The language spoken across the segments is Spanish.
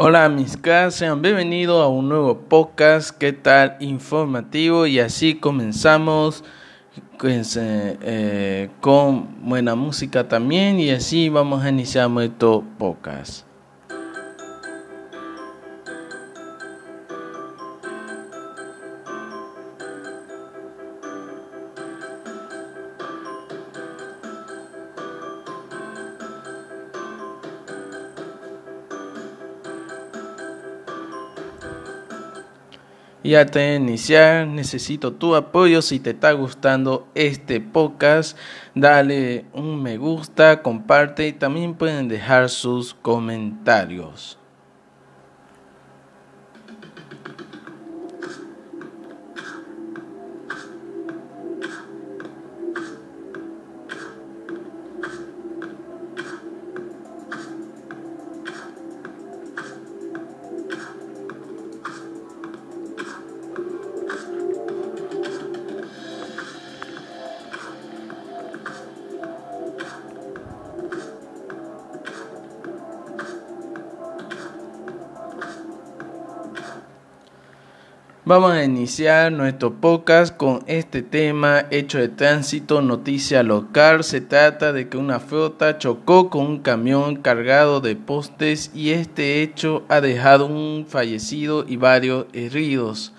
Hola mis caras, sean bienvenidos a un nuevo podcast, ¿qué tal? Informativo y así comenzamos pues, eh, eh, con buena música también y así vamos a iniciar nuestro podcast. Y antes de iniciar, necesito tu apoyo. Si te está gustando este podcast, dale un me gusta, comparte y también pueden dejar sus comentarios. Vamos a iniciar nuestro podcast con este tema, hecho de tránsito, noticia local. Se trata de que una flota chocó con un camión cargado de postes y este hecho ha dejado un fallecido y varios heridos.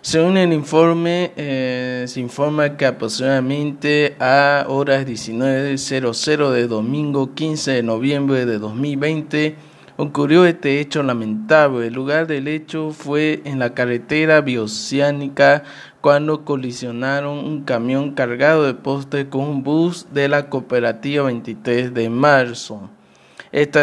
Según el informe, eh, se informa que aproximadamente a horas 19.00 de domingo 15 de noviembre de 2020, ocurrió este hecho lamentable. El lugar del hecho fue en la carretera bioceánica cuando colisionaron un camión cargado de postes con un bus de la cooperativa 23 de marzo. Este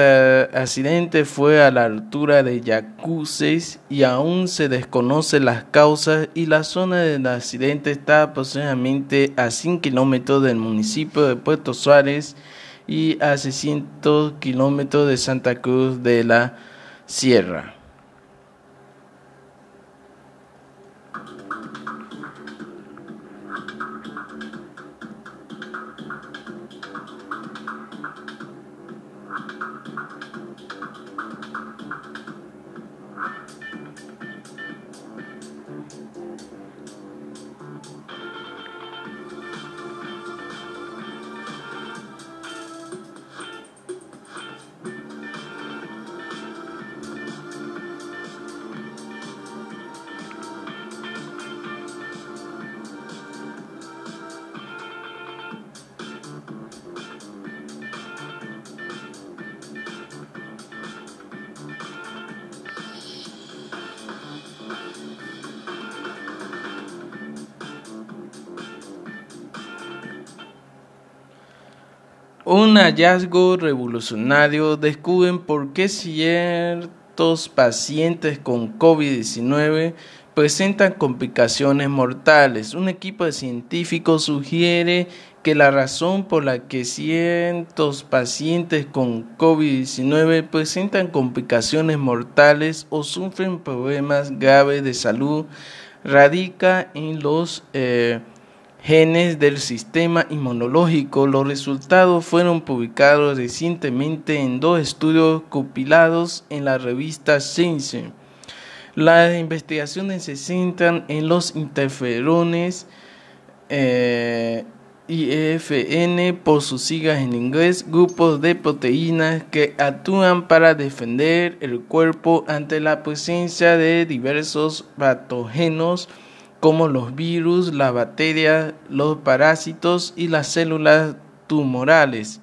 accidente fue a la altura de Yacuces y aún se desconocen las causas y la zona del accidente está aproximadamente a 100 kilómetros del municipio de Puerto Suárez y a 600 kilómetros de Santa Cruz de la Sierra. Un hallazgo revolucionario descubren por qué ciertos pacientes con COVID-19 presentan complicaciones mortales. Un equipo de científicos sugiere que la razón por la que ciertos pacientes con COVID-19 presentan complicaciones mortales o sufren problemas graves de salud radica en los eh, genes del sistema inmunológico. Los resultados fueron publicados recientemente en dos estudios compilados en la revista Science. Las investigaciones se centran en los interferones eh, IFN por sus siglas en inglés, grupos de proteínas que actúan para defender el cuerpo ante la presencia de diversos patógenos como los virus, las bacterias, los parásitos y las células tumorales.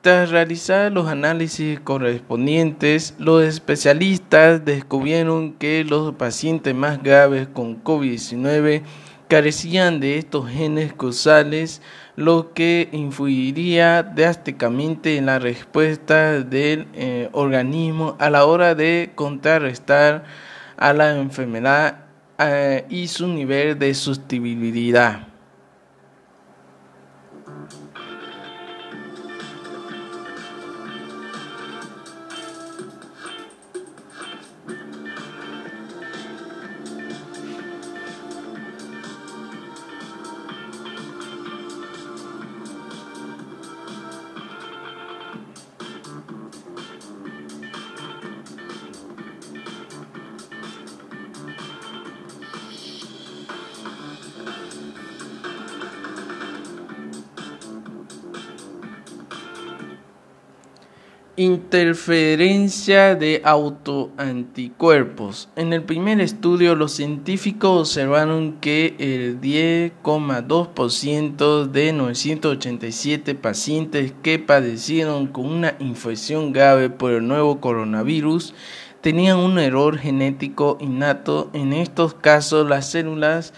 Tras realizar los análisis correspondientes, los especialistas descubrieron que los pacientes más graves con COVID-19 carecían de estos genes causales, lo que influiría drásticamente en la respuesta del eh, organismo a la hora de contrarrestar a la enfermedad eh, y su nivel de sustentabilidad. Interferencia de autoanticuerpos. En el primer estudio, los científicos observaron que el 10,2% de 987 pacientes que padecieron con una infección grave por el nuevo coronavirus tenían un error genético innato. En estos casos, las células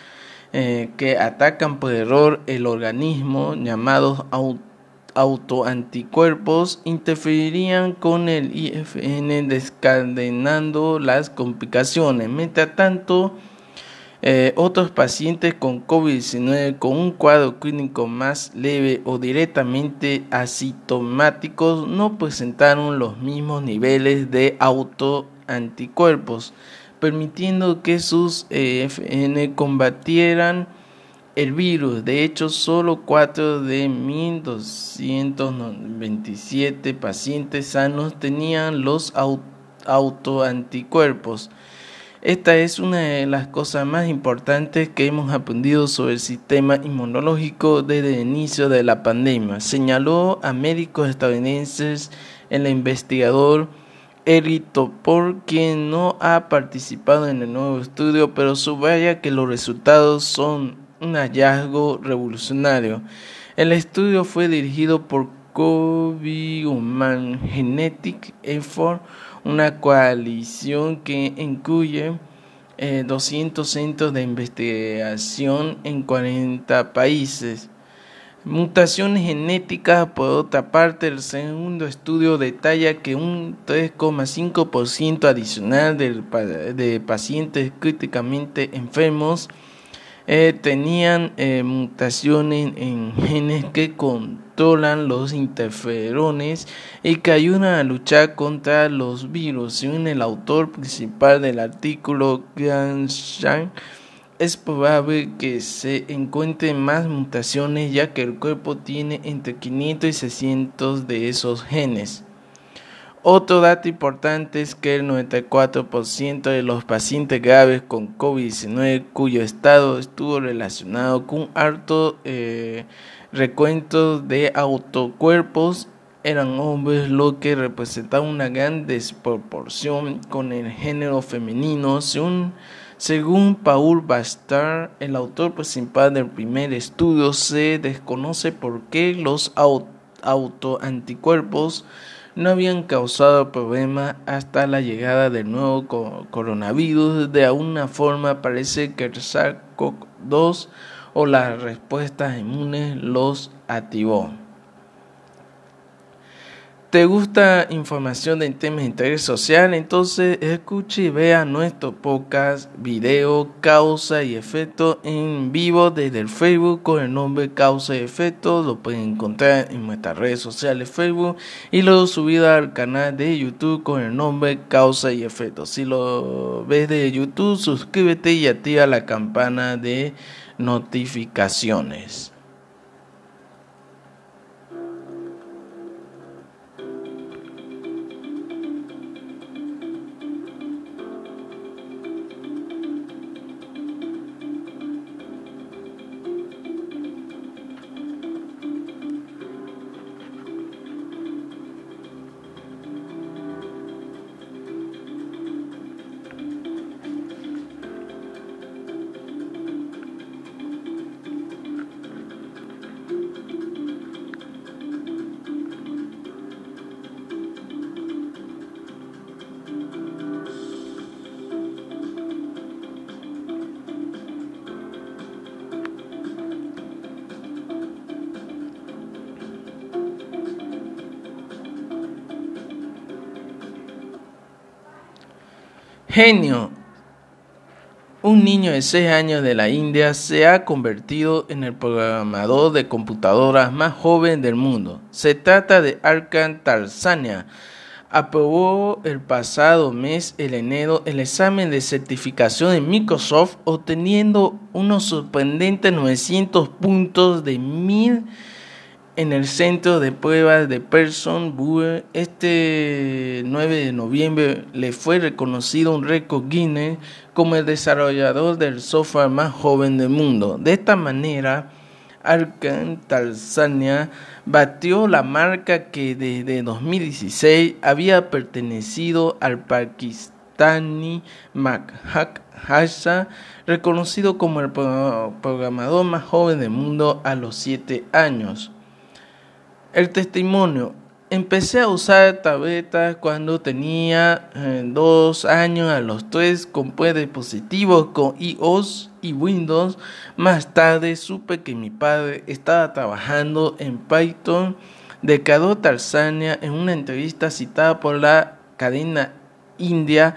eh, que atacan por error el organismo, llamados autoanticuerpos, autoanticuerpos interferirían con el IFN descadenando las complicaciones. Mientras tanto, eh, otros pacientes con COVID-19 con un cuadro clínico más leve o directamente asintomáticos no presentaron los mismos niveles de autoanticuerpos, permitiendo que sus IFN combatieran el virus. De hecho, solo 4 de 1.227 pacientes sanos tenían los autoanticuerpos. Esta es una de las cosas más importantes que hemos aprendido sobre el sistema inmunológico desde el inicio de la pandemia, señaló a médicos estadounidenses el investigador Eric Topor, quien no ha participado en el nuevo estudio, pero subraya que los resultados son un hallazgo revolucionario. El estudio fue dirigido por COVID Human Genetic Effort, una coalición que incluye 200 eh, centros de investigación en 40 países. Mutaciones genéticas, por otra parte, el segundo estudio detalla que un 3,5% adicional de pacientes críticamente enfermos eh, tenían eh, mutaciones en genes que controlan los interferones y que ayudan a luchar contra los virus. Según el autor principal del artículo, Ganshan, es probable que se encuentren más mutaciones ya que el cuerpo tiene entre 500 y 600 de esos genes. Otro dato importante es que el 94% de los pacientes graves con COVID-19 cuyo estado estuvo relacionado con alto eh, recuento de autocuerpos eran hombres, lo que representaba una gran desproporción con el género femenino. Según, según Paul Bastard, el autor principal del primer estudio, se desconoce por qué los autoanticuerpos no habían causado problemas hasta la llegada del nuevo coronavirus. De alguna forma parece que el SARS-CoV-2 o las respuestas inmunes los activó. ¿Te gusta información de temas de interés social? Entonces escuche y vea nuestro podcast, video, causa y efecto en vivo desde el Facebook con el nombre Causa y Efecto. Lo pueden encontrar en nuestras redes sociales Facebook y luego subido al canal de YouTube con el nombre Causa y Efecto. Si lo ves de YouTube, suscríbete y activa la campana de notificaciones. Genio. Un niño de 6 años de la India se ha convertido en el programador de computadoras más joven del mundo. Se trata de Arkan Tarzania. Aprobó el pasado mes, el enero, el examen de certificación de Microsoft, obteniendo unos sorprendentes 900 puntos de 1000 en el centro de pruebas de Person Buer. Este 9 de noviembre le fue reconocido un récord Guinness como el desarrollador del software más joven del mundo. De esta manera, Arkan Tanzania batió la marca que desde 2016 había pertenecido al pakistani Mahak Hasha, reconocido como el programador más joven del mundo a los 7 años. El testimonio Empecé a usar tabletas cuando tenía eh, dos años a los tres con dispositivos con iOS y Windows. Más tarde supe que mi padre estaba trabajando en Python. Declaró Tarzania en una entrevista citada por la cadena india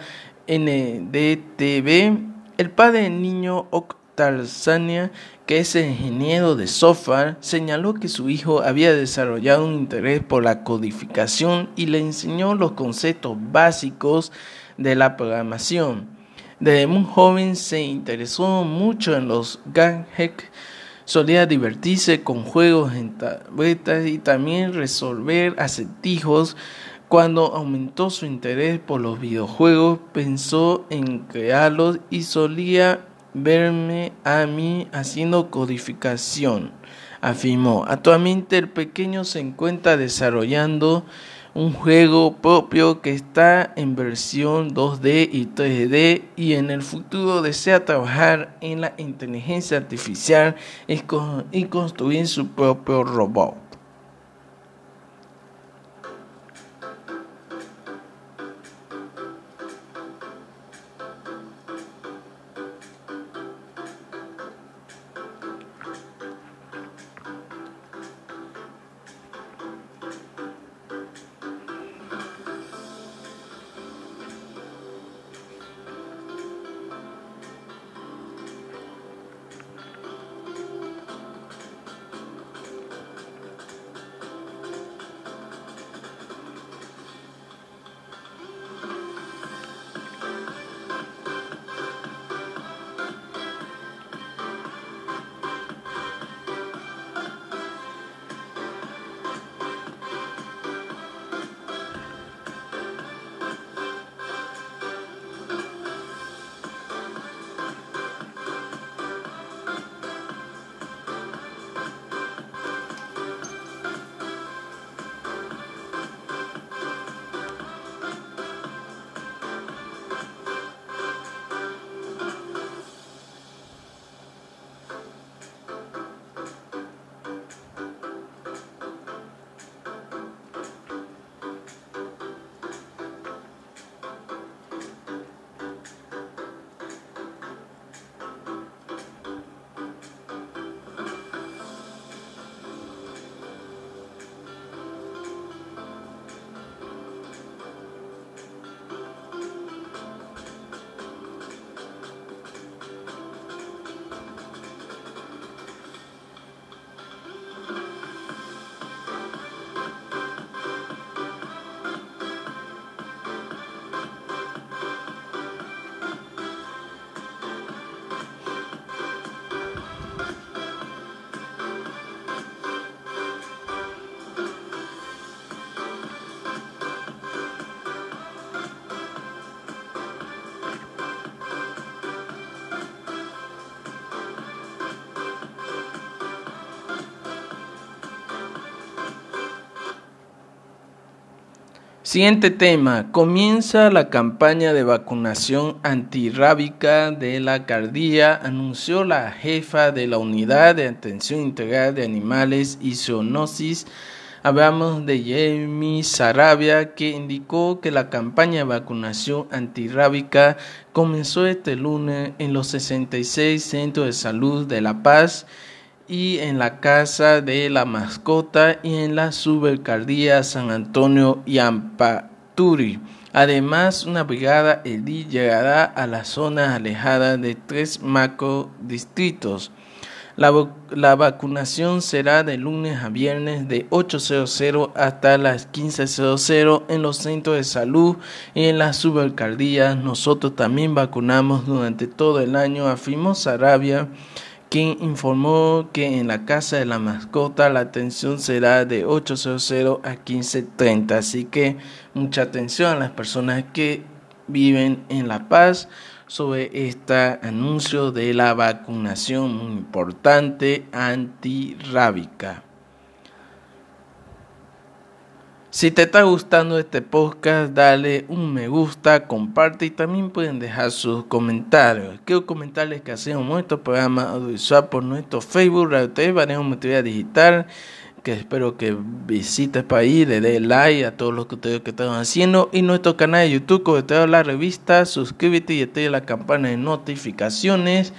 NDTV. El padre del niño Tarzania, que es ingeniero de software, señaló que su hijo había desarrollado un interés por la codificación y le enseñó los conceptos básicos de la programación. Desde muy joven se interesó mucho en los gadgets, solía divertirse con juegos en tabletas y también resolver acertijos. Cuando aumentó su interés por los videojuegos, pensó en crearlos y solía verme a mí haciendo codificación, afirmó. Actualmente el pequeño se encuentra desarrollando un juego propio que está en versión 2D y 3D y en el futuro desea trabajar en la inteligencia artificial y construir su propio robot. Siguiente tema. Comienza la campaña de vacunación antirrábica de la Cardía, anunció la jefa de la Unidad de Atención Integral de Animales y Zoonosis. Hablamos de Jamie Sarabia, que indicó que la campaña de vacunación antirrábica comenzó este lunes en los 66 centros de salud de La Paz y en la Casa de la Mascota y en la Subalcaldía San Antonio y Ampaturi. Además, una brigada EDI llegará a las zonas alejadas de tres macro distritos. La, la, vacunación será de lunes a viernes de 8.00 hasta las 15.00 en los centros de salud y en las subalcaldías. Nosotros también vacunamos durante todo el año, afirmó Sarabia quien informó que en la casa de la mascota la atención será de 8.00 a 15.30. Así que mucha atención a las personas que viven en La Paz, sobre este anuncio de la vacunación muy importante antirrábica. Si te está gustando este podcast, dale un me gusta, comparte y también pueden dejar sus comentarios. Quiero comentarles que hacemos nuestro programa audiovisual por nuestro Facebook, Radio TV, Banejo Multimedia Digital, que espero que visites para ahí, le dé like a todos los que ustedes que están haciendo y nuestro canal de YouTube, como te la revista, suscríbete y activa la campana de notificaciones.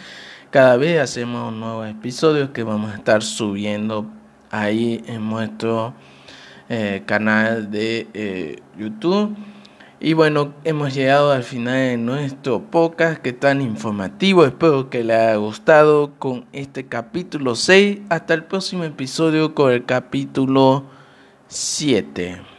Cada vez hacemos nuevos episodios que vamos a estar subiendo ahí en nuestro eh, canal de eh, YouTube. Y bueno, hemos llegado al final de nuestro podcast que tan informativo. Espero que le haya gustado con este capítulo 6. Hasta el próximo episodio con el capítulo 7.